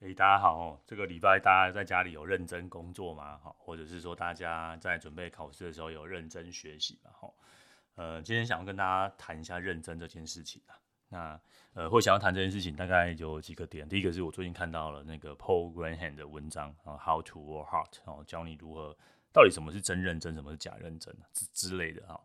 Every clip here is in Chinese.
诶，大家好哦，这个礼拜大家在家里有认真工作吗？哈，或者是说大家在准备考试的时候有认真学习吗？哈，呃，今天想要跟大家谈一下认真这件事情啊。那呃，会想要谈这件事情，大概有几个点。第一个是我最近看到了那个 Paul Graham 的文章啊，How to Work Hard，哦，教你如何到底什么是真认真，什么是假认真之之类的哈。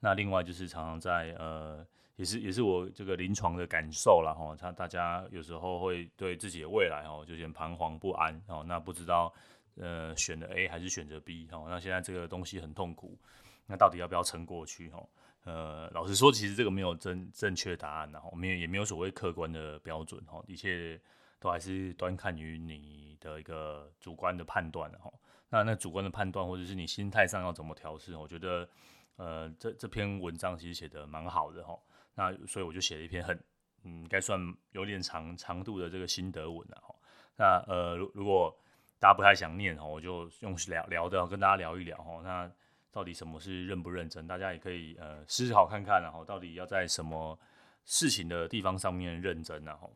那另外就是常常在呃。也是也是我这个临床的感受了哈，他大家有时候会对自己的未来哦，就有点彷徨不安哦，那不知道呃选择 A 还是选择 B 哦，那现在这个东西很痛苦，那到底要不要撑过去哈？呃，老实说，其实这个没有正正确答案，然后没有也没有所谓客观的标准哈，一切都还是端看于你的一个主观的判断哈。那那主观的判断或者是你心态上要怎么调试，我觉得呃这这篇文章其实写得蛮好的哈。那所以我就写了一篇很，嗯，该算有点长长度的这个心得文了哈。那呃，如如果大家不太想念哈，我就用聊聊的跟大家聊一聊哈。那到底什么是认不认真？大家也可以呃思考看看然后到底要在什么事情的地方上面认真然后。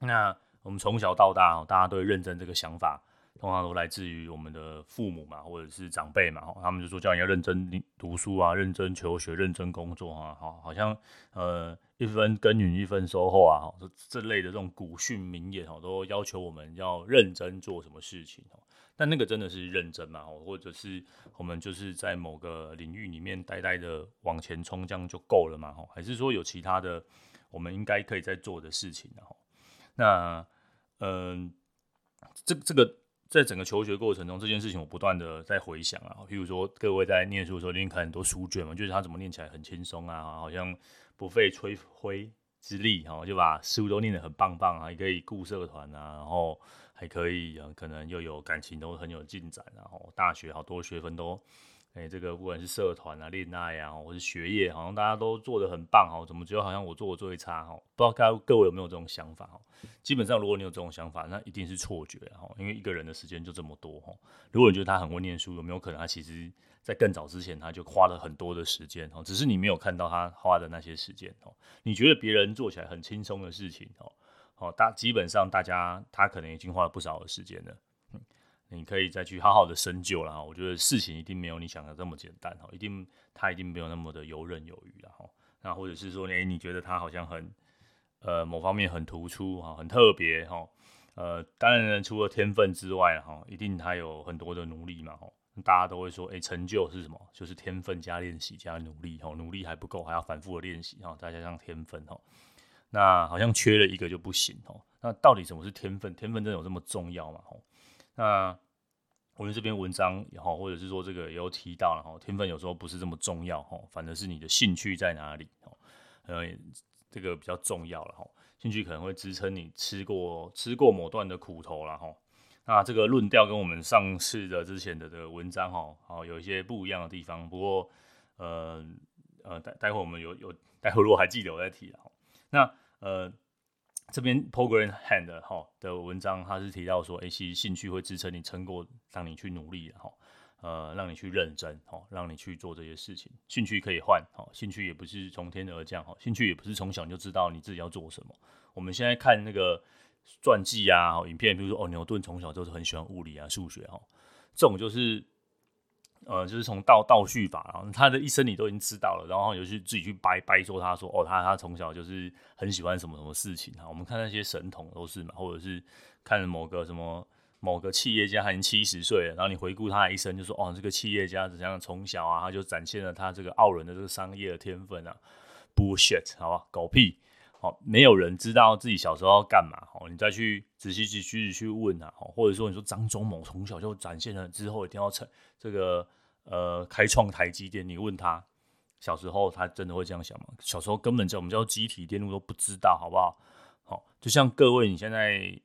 那我们从小到大大家对认真这个想法。通常都来自于我们的父母嘛，或者是长辈嘛，他们就说叫你要认真读书啊，认真求学，认真工作啊，好，好像呃一分耕耘一分收获啊，这这类的这种古训名言哦，都要求我们要认真做什么事情哦。但那个真的是认真嘛？或者是我们就是在某个领域里面呆呆的往前冲，这样就够了嘛？还是说有其他的我们应该可以在做的事情呢？那嗯，这这个。在整个求学过程中，这件事情我不断的在回想啊。譬如说，各位在念书的时候，一定看很多书卷嘛，就是他怎么念起来很轻松啊，好像不费吹灰之力，哈，就把书都念得很棒棒啊，还可以顾社团啊，然后还可以可能又有感情都很有进展，然后大学好多学分都。哎、这个不管是社团啊、恋爱啊，或是学业，好像大家都做得很棒哦。怎么觉得好像我做的最差哈？不知道各各位有没有这种想法哦？基本上，如果你有这种想法，那一定是错觉哈。因为一个人的时间就这么多哈。如果你觉得他很会念书，有没有可能他其实在更早之前他就花了很多的时间哈？只是你没有看到他花的那些时间哦。你觉得别人做起来很轻松的事情哦，哦，大基本上大家他可能已经花了不少的时间了。你可以再去好好的深究了哈，我觉得事情一定没有你想的这么简单哈，一定他一定没有那么的游刃有余了哈。那或者是说，诶，你觉得他好像很呃某方面很突出哈，很特别哈，呃，当然，除了天分之外哈，一定他有很多的努力嘛哈。大家都会说，诶，成就是什么？就是天分加练习加努力哈，努力还不够，还要反复的练习哈，再加上天分哈。那好像缺了一个就不行哈。那到底什么是天分？天分真的有这么重要吗？哈？那我们这篇文章也好，或者是说这个也有提到了哈，天分有时候不是这么重要哈，反而是你的兴趣在哪里哦，呃，这个比较重要了哈，兴趣可能会支撑你吃过吃过某段的苦头了哈。那这个论调跟我们上次的之前的这个文章哈，好有一些不一样的地方，不过呃呃待待会我们有有待会如果还记得我再提了，那呃。这边 Paul Graham 哈的文章，他是提到说，哎，其实兴趣会支撑你撑过，让你去努力哈，呃，让你去认真哈，让你去做这些事情。兴趣可以换哈，兴趣也不是从天而降哈，兴趣也不是从小就知道你自己要做什么。我们现在看那个传记啊，影片，比如说哦，牛顿从小就是很喜欢物理啊、数学哈，这种就是。呃，就是从倒倒叙法，然后他的一生你都已经知道了，然后有去自己去掰掰说，他说哦，他他从小就是很喜欢什么什么事情哈。我们看那些神童都是嘛，或者是看某个什么某个企业家，他已经七十岁了，然后你回顾他的一生，就说哦，这个企业家怎样从小啊，他就展现了他这个傲人的这个商业的天分啊，bullshit，好吧，狗屁，好，没有人知道自己小时候要干嘛，好，你再去仔细去去去问啊，或者说你说张忠谋从小就展现了之后一定要成这个。呃，开创台积电，你问他小时候，他真的会这样想吗？小时候根本叫我们叫积体电路都不知道，好不好？好，就像各位，你现在，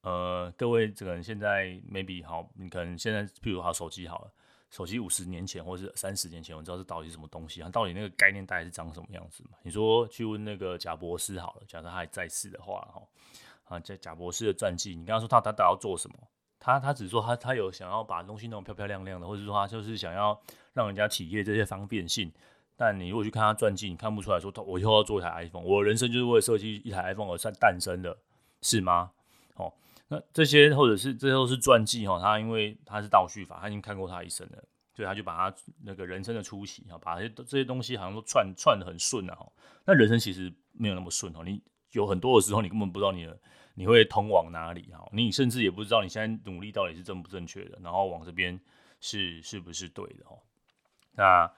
呃，各位这个人现在 maybe 好，你可能现在，譬如好手机好了，手机五十年前或是三十年前，我知道这到底是什么东西啊？到底那个概念大概是长什么样子嘛？你说去问那个贾博士好了，假设他还在世的话，哈，啊，在贾博士的传记，你跟他说他他要做什么？他他只是说他他有想要把东西弄漂漂亮亮的，或者说他就是想要让人家体验这些方便性。但你如果去看他传记，你看不出来说他我以后要做一台 iPhone，我人生就是为了设计一台 iPhone 而诞生的，是吗？哦，那这些或者是这些都是传记哈，他因为他是倒叙法，他已经看过他一生了，所以他就把他那个人生的初期哈，把这些这些东西好像都串串得很顺啊。那人生其实没有那么顺哦，你有很多的时候你根本不知道你的你会通往哪里哈，你甚至也不知道你现在努力到底是正不正确的，然后往这边是是不是对的哈。那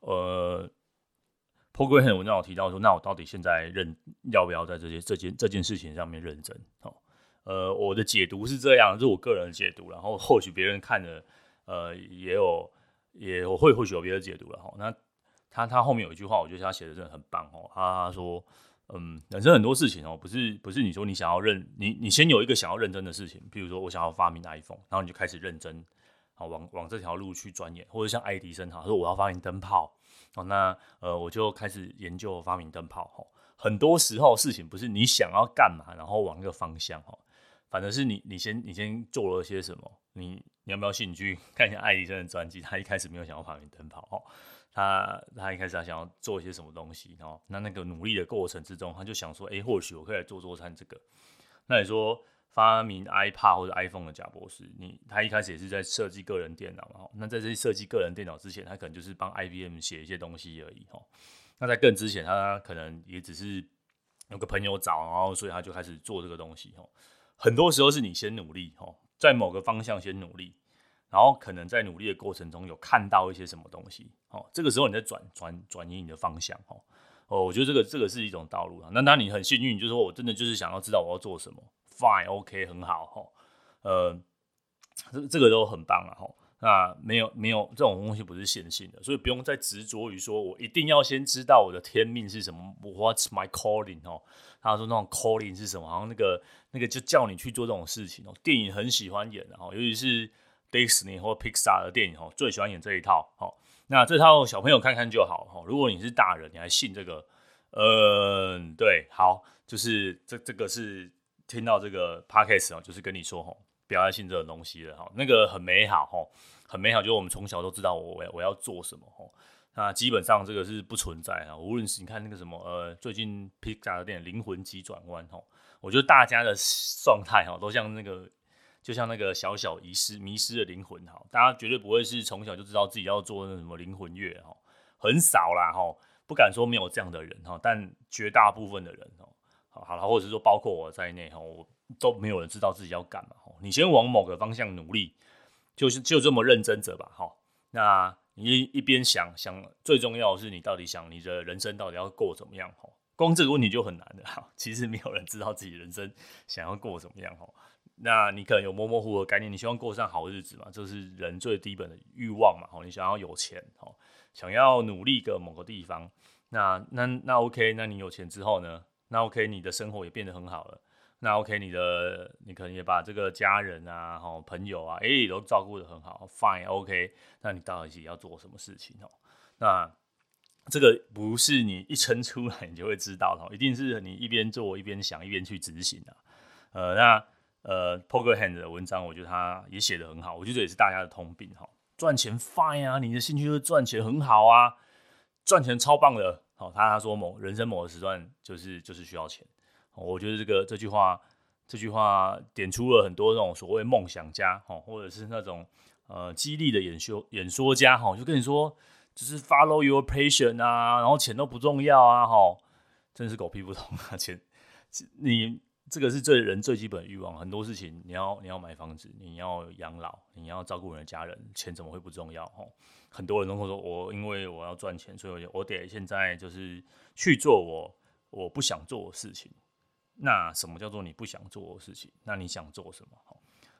呃。Paul Graham 文章有提到说，那我到底现在认要不要在这些这件这件事情上面认真？哦，呃，我的解读是这样，这是我个人的解读，然后或许别人看了，呃，也有也我会或许有别的解读了哈。那他他后面有一句话，我觉得他写的真的很棒哦。他说，嗯，人生很多事情哦，不是不是你说你想要认你你先有一个想要认真的事情，譬如说我想要发明 iPhone，然后你就开始认真，好往往这条路去钻研，或者像爱迪生哈说我要发明灯泡。哦，那呃，我就开始研究发明灯泡。哈，很多时候事情不是你想要干嘛，然后往那个方向。哈，反正是你，你先，你先做了些什么。你，你要不要兴趣看一下爱迪生的传记？他一开始没有想要发明灯泡。哦，他，他一开始他想要做一些什么东西。哦，那那个努力的过程之中，他就想说，哎，或许我可以来做做看这个。那你说？发明 iPad 或者 iPhone 的贾博士，你他一开始也是在设计个人电脑嘛？那在这设计个人电脑之前，他可能就是帮 IBM 写一些东西而已哦。那在更之前，他可能也只是有个朋友找，然后所以他就开始做这个东西哦。很多时候是你先努力哦，在某个方向先努力，然后可能在努力的过程中有看到一些什么东西哦，这个时候你在转转转移你的方向哦。哦，我觉得这个这个是一种道路啊。那当你很幸运，就是说我真的就是想要知道我要做什么。Fine，OK，、很好哈，呃，这这个都很棒了哈。那没有没有这种东西不是线性的，所以不用再执着于说我一定要先知道我的天命是什么。What's my calling？哦，他说那种 calling 是什么？好像那个那个就叫你去做这种事情哦。电影很喜欢演的哈，尤其是 Disney 或 Pixar 的电影哦，最喜欢演这一套。哈，那这套小朋友看看就好哈。如果你是大人，你还信这个？嗯，对，好，就是这这个是。听到这个 podcast 哦，就是跟你说吼，不要再信这种东西了哈。那个很美好哈，很美好，就是我们从小都知道我我要做什么哈。那基本上这个是不存在哈。无论是你看那个什么呃，最近 Pixar 的电影《灵魂急转弯》哈，我觉得大家的状态哈，都像那个就像那个小小遗失迷失的灵魂哈。大家绝对不会是从小就知道自己要做那什么灵魂乐哈，很少啦哈，不敢说没有这样的人哈，但绝大部分的人哦。好了，或者是说包括我在内哈，我都没有人知道自己要干嘛。你先往某个方向努力，就是就这么认真着吧。哈，那你一边想想，最重要的是你到底想你的人生到底要过怎么样？哈，光这个问题就很难的哈。其实没有人知道自己人生想要过怎么样。哈，那你可能有模模糊糊的概念，你希望过上好日子嘛？这是人最基本的欲望嘛？哈，你想要有钱，哈，想要努力个某个地方。那那那 OK，那你有钱之后呢？那 OK，你的生活也变得很好了。那 OK，你的你可能也把这个家人啊、哈朋友啊，哎、都照顾得很好。Fine，OK，那你到底要做什么事情哦？那这个不是你一撑出来你就会知道的，一定是你一边做一边想一边去执行的。呃，那呃，Poker Hand 的文章，我觉得他也写得很好。我觉得也是大家的通病哈。赚钱 Fine 啊，你的兴趣就是赚钱，很好啊，赚钱超棒的。好，他他说某人生某个时段就是就是需要钱，我觉得这个这句话这句话点出了很多那种所谓梦想家，哈，或者是那种呃激励的演说演说家，哈，就跟你说就是 follow your passion 啊，然后钱都不重要啊，哈，真是狗屁不通啊，钱你。这个是最人最基本的欲望，很多事情你要你要买房子，你要养老，你要照顾你的家人，钱怎么会不重要？吼，很多人都会说，我因为我要赚钱，所以我得现在就是去做我我不想做的事情。那什么叫做你不想做的事情？那你想做什么？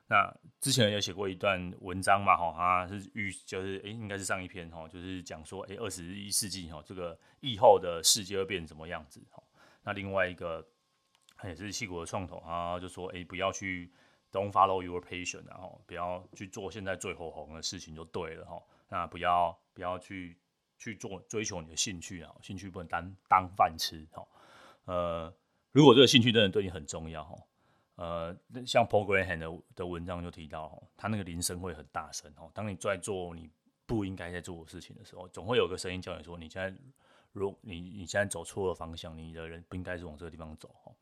那之前有写过一段文章嘛，哈，他是预就是诶，应该是上一篇哈，就是讲说，诶，二十一世纪哈，这个以后的世界会变成什么样子？哈，那另外一个。也是矽谷的创投啊，就说哎、不要去 don't follow your passion，然后不要去做现在最火红的事情就对了哈。那不要不要去去做追求你的兴趣啊，兴趣不能当当饭吃哈。呃，如果这个兴趣真的对你很重要，呃，像 Paul Graham 的的文章就提到哈，他那个铃声会很大声哦。当你在做你不应该在做的事情的时候，总会有个声音叫你说，你现在如你你现在走错了方向，你的人不应该是往这个地方走哈。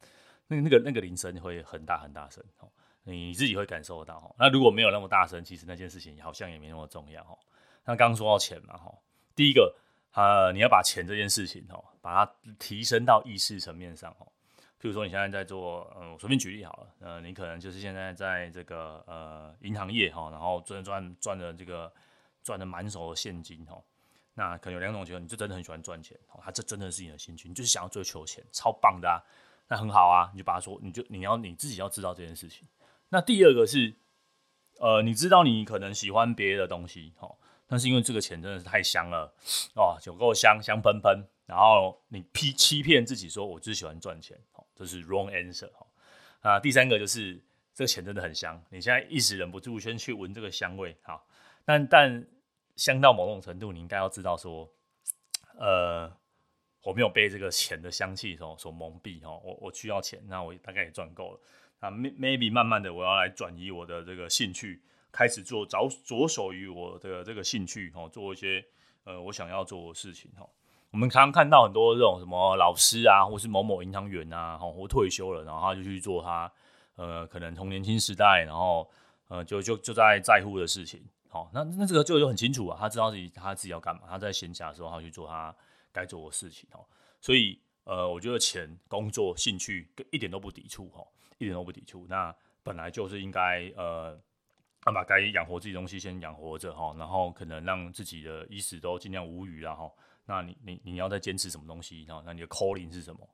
那那个那个铃声会很大很大声哦，你自己会感受得到哈。那如果没有那么大声，其实那件事情好像也没那么重要哈。那刚刚说到钱嘛哈，第一个呃，你要把钱这件事情哈，把它提升到意识层面上哈。譬如说你现在在做，嗯，我随便举例好了，呃，你可能就是现在在这个呃银行业哈，然后赚赚赚的这个赚的满手的现金哈。那可能有两种情况，你就真的很喜欢赚钱，哦，他这真的是你的兴趣，你就是想要追求钱，超棒的啊，那很好啊，你就把它说，你就你要你自己要知道这件事情。那第二个是，呃，你知道你可能喜欢别的东西，哈，但是因为这个钱真的是太香了，哦，酒够香香喷喷，然后你骗欺骗自己说，我就喜欢赚钱，这是 wrong answer，哈，啊，第三个就是这个钱真的很香，你现在一时忍不住先去闻这个香味，哈，但但。香到某种程度，你应该要知道说，呃，我没有被这个钱的香气所所蒙蔽哈，我我需要钱，那我大概也赚够了，那 maybe 慢慢的我要来转移我的这个兴趣，开始做着着手于我的这个兴趣哈，做一些呃我想要做的事情哈。我们常常看到很多这种什么老师啊，或是某某银行员啊，或退休了，然后他就去做他呃可能从年轻时代，然后呃就就就在在乎的事情。好，那那这个就就很清楚啊，他知道自己他自己要干嘛，他在闲暇的时候他去做他该做的事情哦。所以呃，我觉得钱、工作、兴趣一点都不抵触哈，一点都不抵触。那本来就是应该呃，把该养活自己的东西先养活着哈，然后可能让自己的衣食都尽量无虞然后，那你你你要再坚持什么东西然后？那你的 calling 是什么？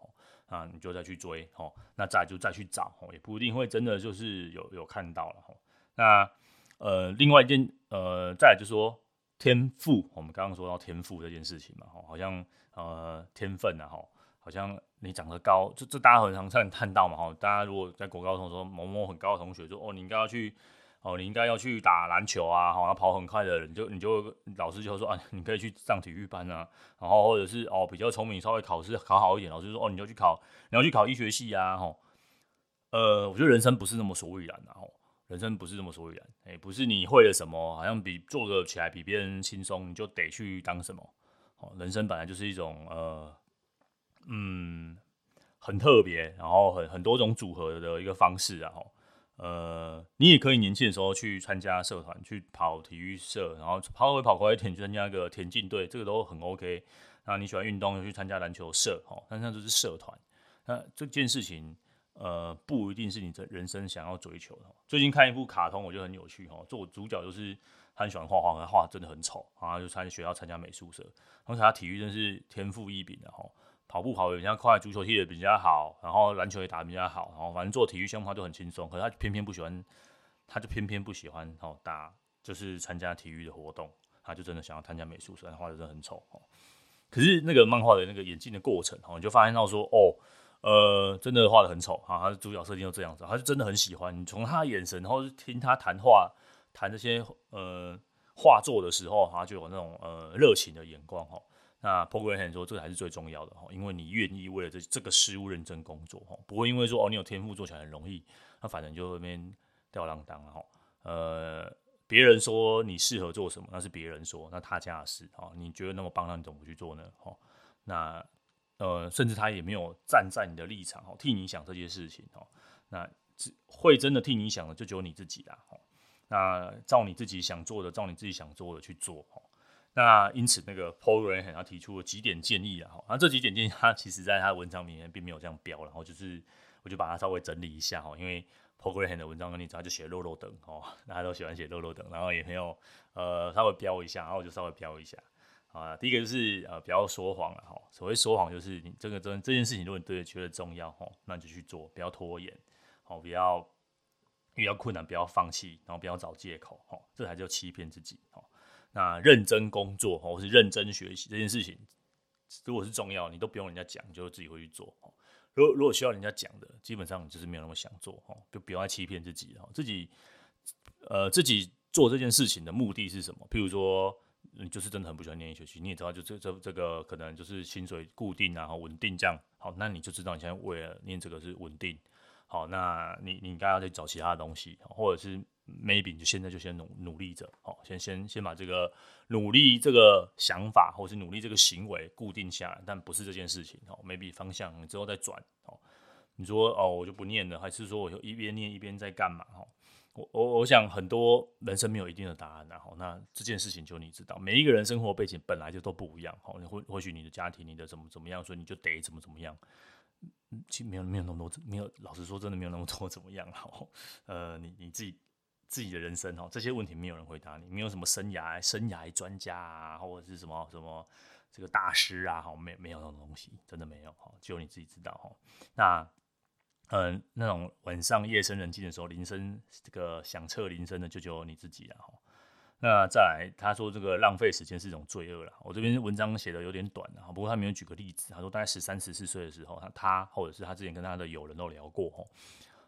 啊，你就再去追哦。那再就再去找哦，也不一定会真的就是有有看到了哈。那呃，另外一件，呃，再来就是说天赋，我们刚刚说到天赋这件事情嘛，哈，好像呃天分啊，哈，好像你长得高，这这大家很常看看到嘛，哈，大家如果在国高中说某某很高的同学说，哦，你应该要去，哦，你应该要去打篮球啊，哈，要跑很快的人，就你就老师就说啊，你可以去上体育班啊，然后或者是哦比较聪明，稍微考试考好一点，老师说哦，你就去考，你要去考医学系啊，哈，呃，我觉得人生不是那么所以然的，哈。人生不是那么所以然，哎、不是你会了什么，好像比做个起来比别人轻松，你就得去当什么。哦，人生本来就是一种呃，嗯，很特别，然后很很多种组合的一个方式啊。呃，你也可以年轻的时候去参加社团，去跑体育社，然后跑会跑快一点去参加一个田径队，这个都很 OK。那你喜欢运动，就去参加篮球社，哦，但那就是社团。那这件事情。呃，不一定是你的人生想要追求的。最近看一部卡通，我觉得很有趣哈。做主角就是很喜欢画画，画真的很丑，然后就参学校参加美术社。同时他体育真是天赋异禀的哈，跑步跑得比较快，足球踢得比较好，然后篮球也打得比较好，然后反正做体育项目他就很轻松。可是他偏偏不喜欢，他就偏偏不喜欢哦打，就是参加体育的活动，他就真的想要参加美术社，画的真的很丑哦。可是那个漫画的那个演进的过程哦，你就发现到说哦。呃，真的画得很丑啊！他的主角设定就这样子，他是真的很喜欢。你从他的眼神，然后听他谈话，谈这些呃画作的时候，他就有那种呃热情的眼光哈。那 Paul Graham 说，这个才是最重要的哈，因为你愿意为了这这个事物认真工作哈，不会因为说哦你有天赋做起来很容易，那反正就那边吊儿郎当哈。呃，别人说你适合做什么，那是别人说，那他家的事哈。你觉得那么棒，那你怎么不去做呢？哈，那。呃，甚至他也没有站在你的立场哦，替你想这些事情哦。那只会真的替你想的，就只有你自己啦。哦，那照你自己想做的，照你自己想做的去做。那因此，那个 Paul Graham 他提出了几点建议啊。哈，那这几点建议，他其实在他的文章里面并没有这样标，然后就是我就把它稍微整理一下哈。因为 Paul Graham 的文章跟你讲，就写落落等哦，大家都喜欢写落落等，然后也没有呃稍微标一下，然后我就稍微标一下。啊，第一个就是呃，不要说谎了哈。所谓说谎，就是你这个这这件事情，如果你对觉得重要哈，那你就去做，不要拖延，好，不要遇到困难不要放弃，然后不要找借口哈，这才叫欺骗自己哈。那认真工作或是认真学习这件事情，如果是重要，你都不用人家讲，就自己会去做。如果如果需要人家讲的，基本上你就是没有那么想做哦，就不要再欺骗自己哦。自己呃自己做这件事情的目的是什么？譬如说。你就是真的很不喜欢念医学系，你也知道，就这这这个可能就是薪水固定啊，稳定这样。好，那你就知道你现在为了念这个是稳定。好，那你你应该要去找其他的东西，或者是 maybe 你就现在就先努努力着，好，先先先把这个努力这个想法，或者是努力这个行为固定下来，但不是这件事情。好，maybe 方向你之后再转。哦，你说哦，我就不念了，还是说我就一边念一边在干嘛？哈，我我我想很多人生没有一定的答案，然后那这件事情就你知道，每一个人生活背景本来就都不一样，哈，或或许你的家庭你的怎么怎么样，所以你就得怎么怎么样。其实没有没有那么多，没有老实说真的没有那么多怎么样，哈，呃，你你自己自己的人生哦，这些问题没有人回答你，没有什么生涯生涯专家啊，或者是什么什么这个大师啊，哈，没没有那种东西，真的没有，哈，只有你自己知道，哈，那。嗯，那种晚上夜深人静的时候，铃声这个响彻铃声的，就只有你自己了哈。那再来，他说这个浪费时间是一种罪恶了。我这边文章写的有点短了，不过他没有举个例子。他说大概十三、十四岁的时候，他他或者是他之前跟他的友人都聊过哈，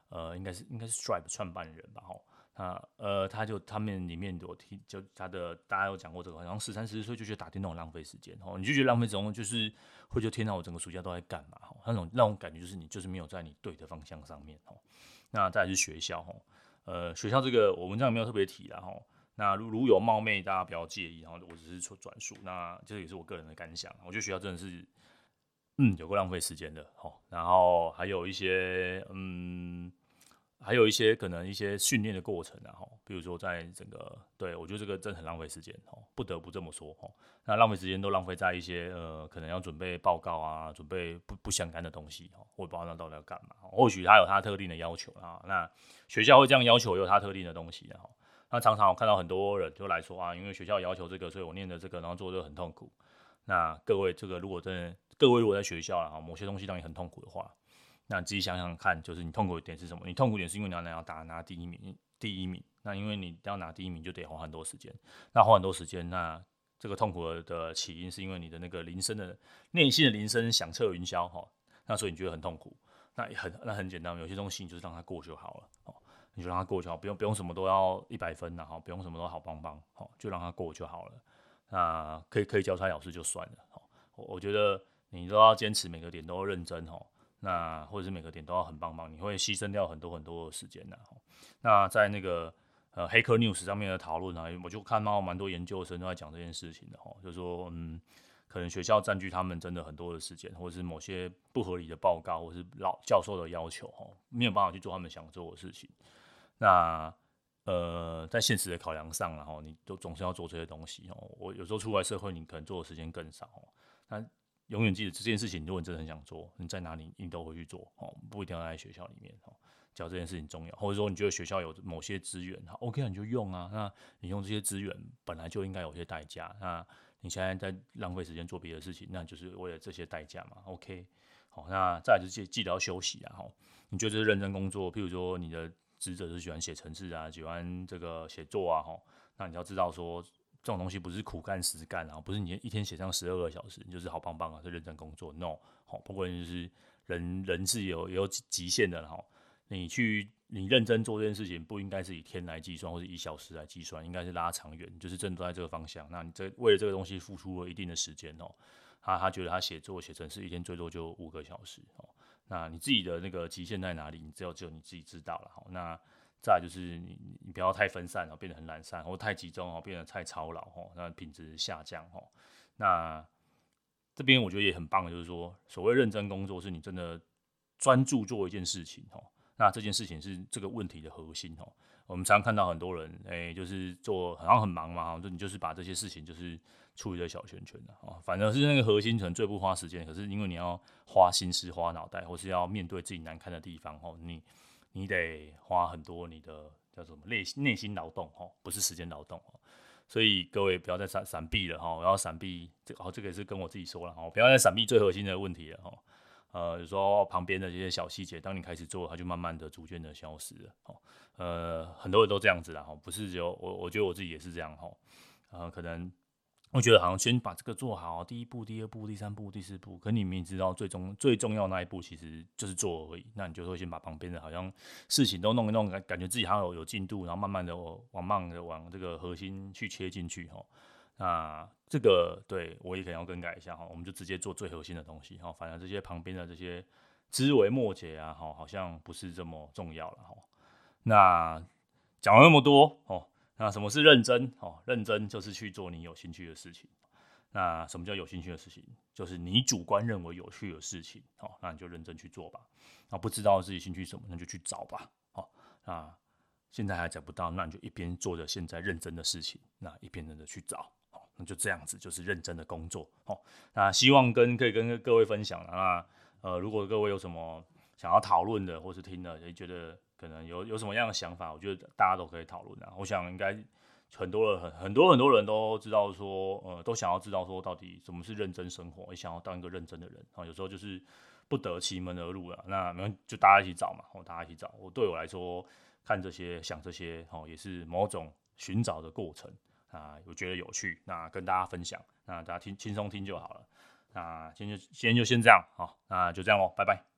呃，应该是应该是 Stripe 创办人吧哈。啊，呃，他就他们里面有听，就他的大家有讲过这个，好像十三、十四岁就觉得打电动浪费时间哦，你就觉得浪费时间，就是会就天到，我整个暑假都在干嘛？哈，那种那种感觉就是你就是没有在你对的方向上面哦。那再来是学校哈，呃，学校这个我文章没有特别提了哈。那如如有冒昧，大家不要介意，然后我只是说转述，那这也是我个人的感想。我觉得学校真的是，嗯，有过浪费时间的哈。然后还有一些，嗯。还有一些可能一些训练的过程啊，哈，比如说在整个，对，我觉得这个真的很浪费时间，哦，不得不这么说，哦，那浪费时间都浪费在一些呃，可能要准备报告啊，准备不不相干的东西，哦，我也不知道那到底要干嘛，或许他有他特定的要求啊，那学校会这样要求，有他特定的东西的，哈，那常常我看到很多人就来说啊，因为学校要求这个，所以我念的这个，然后做这个很痛苦。那各位这个如果真的，各位如果在学校啊，某些东西让你很痛苦的话。那你自己想想看，就是你痛苦的点是什么？你痛苦点是因为你要拿打拿第一名，第一名。那因为你要拿第一名，就得花很多时间。那花很多时间，那这个痛苦的起因是因为你的那个铃声的内心的铃声响彻云霄哈。那所以你觉得很痛苦。那很那很简单，有些东西你就是让它过就好了哦。你就让它过就好，不用不用什么都要一百分呐哈，不用什么都好棒棒好，就让它过就好了。那可以可以交差了事就算了。我我觉得你都要坚持每个点都要认真哦。那或者是每个点都要很棒棒，你会牺牲掉很多很多的时间的。那在那个呃黑客 news 上面的讨论啊，我就看到蛮多研究生都在讲这件事情的哈，就说嗯，可能学校占据他们真的很多的时间，或者是某些不合理的报告，或是老教授的要求哈，没有办法去做他们想做的事情。那呃，在现实的考量上，然后你都总是要做这些东西哦。我有时候出来社会，你可能做的时间更少。那永远记得这件事情，如果你真的很想做，你在哪里你都会去做哦，不一定要在学校里面哦。只要这件事情重要，或者说你觉得学校有某些资源，OK，你就用啊。那你用这些资源本来就应该有些代价，那你现在在浪费时间做别的事情，那就是为了这些代价嘛。OK，好，那再来就记记得要休息啊。哈，你觉得这是认真工作，譬如说你的职责是喜欢写程式啊，喜欢这个写作啊，哈，那你要知道说。这种东西不是苦干实干啊，不是你一天写上十二个小时，你就是好棒棒啊，是认真工作。No，好，不过就是人人是有有极限的哈。你去你认真做这件事情，不应该是以天来计算，或者以小时来计算，应该是拉长远，就是正都在这个方向。那你这为了这个东西付出了一定的时间哦。他他觉得他写作写成是一天最多就五个小时哦。那你自己的那个极限在哪里？你只有只有你自己知道了。好，那。再就是你，你不要太分散了，变得很懒散，或太集中哦，变得太操劳哦，那品质下降哦。那这边我觉得也很棒，就是说，所谓认真工作，是你真的专注做一件事情哦。那这件事情是这个问题的核心哦。我们常常看到很多人，哎、就是做好像很忙嘛，就你就是把这些事情就是处理在小圈圈的哦。反正是那个核心可能最不花时间，可是因为你要花心思、花脑袋，或是要面对自己难堪的地方哦，你。你得花很多你的叫什么内内心劳动哦，不是时间劳动哦，所以各位不要再闪闪避了哈，我要闪避这哦，这个也是跟我自己说了哈，不要再闪避最核心的问题了哈。呃，就是说旁边的这些小细节，当你开始做，它就慢慢的、逐渐的消失了哦。呃，很多人都这样子啦哈，不是只有我，我觉得我自己也是这样哈。呃，可能。我觉得好像先把这个做好，第一步、第二步、第三步、第四步，可你明明知道最终最重要那一步其实就是做而已，那你就会先把旁边的好像事情都弄一弄，感感觉自己好像有有进度，然后慢慢的往慢的往这个核心去切进去哈。那这个对我也可能要更改一下哈，我们就直接做最核心的东西哈，反正这些旁边的这些枝微末节啊，哈，好像不是这么重要了哈。那讲了那么多哦。那什么是认真？哦，认真就是去做你有兴趣的事情。那什么叫有兴趣的事情？就是你主观认为有趣的事情，哦，那你就认真去做吧。那不知道自己兴趣什么，那就去找吧。哦，那现在还找不到，那你就一边做着现在认真的事情，那一边的去找。好，那就这样子，就是认真的工作。哦，那希望跟可以跟各位分享。那呃，如果各位有什么想要讨论的，或是听的，也觉得可能有有什么样的想法，我觉得大家都可以讨论啊。我想应该。很多人很很多很多人都知道说，呃，都想要知道说到底什么是认真生活，也想要当一个认真的人啊。有时候就是不得其门而入了，那没就大家一起找嘛，哦，大家一起找。我对我来说，看这些想这些，哦，也是某种寻找的过程啊，我觉得有趣，那跟大家分享，那大家听轻松听就好了。那今天就今天就先这样，好，那就这样喽，拜拜。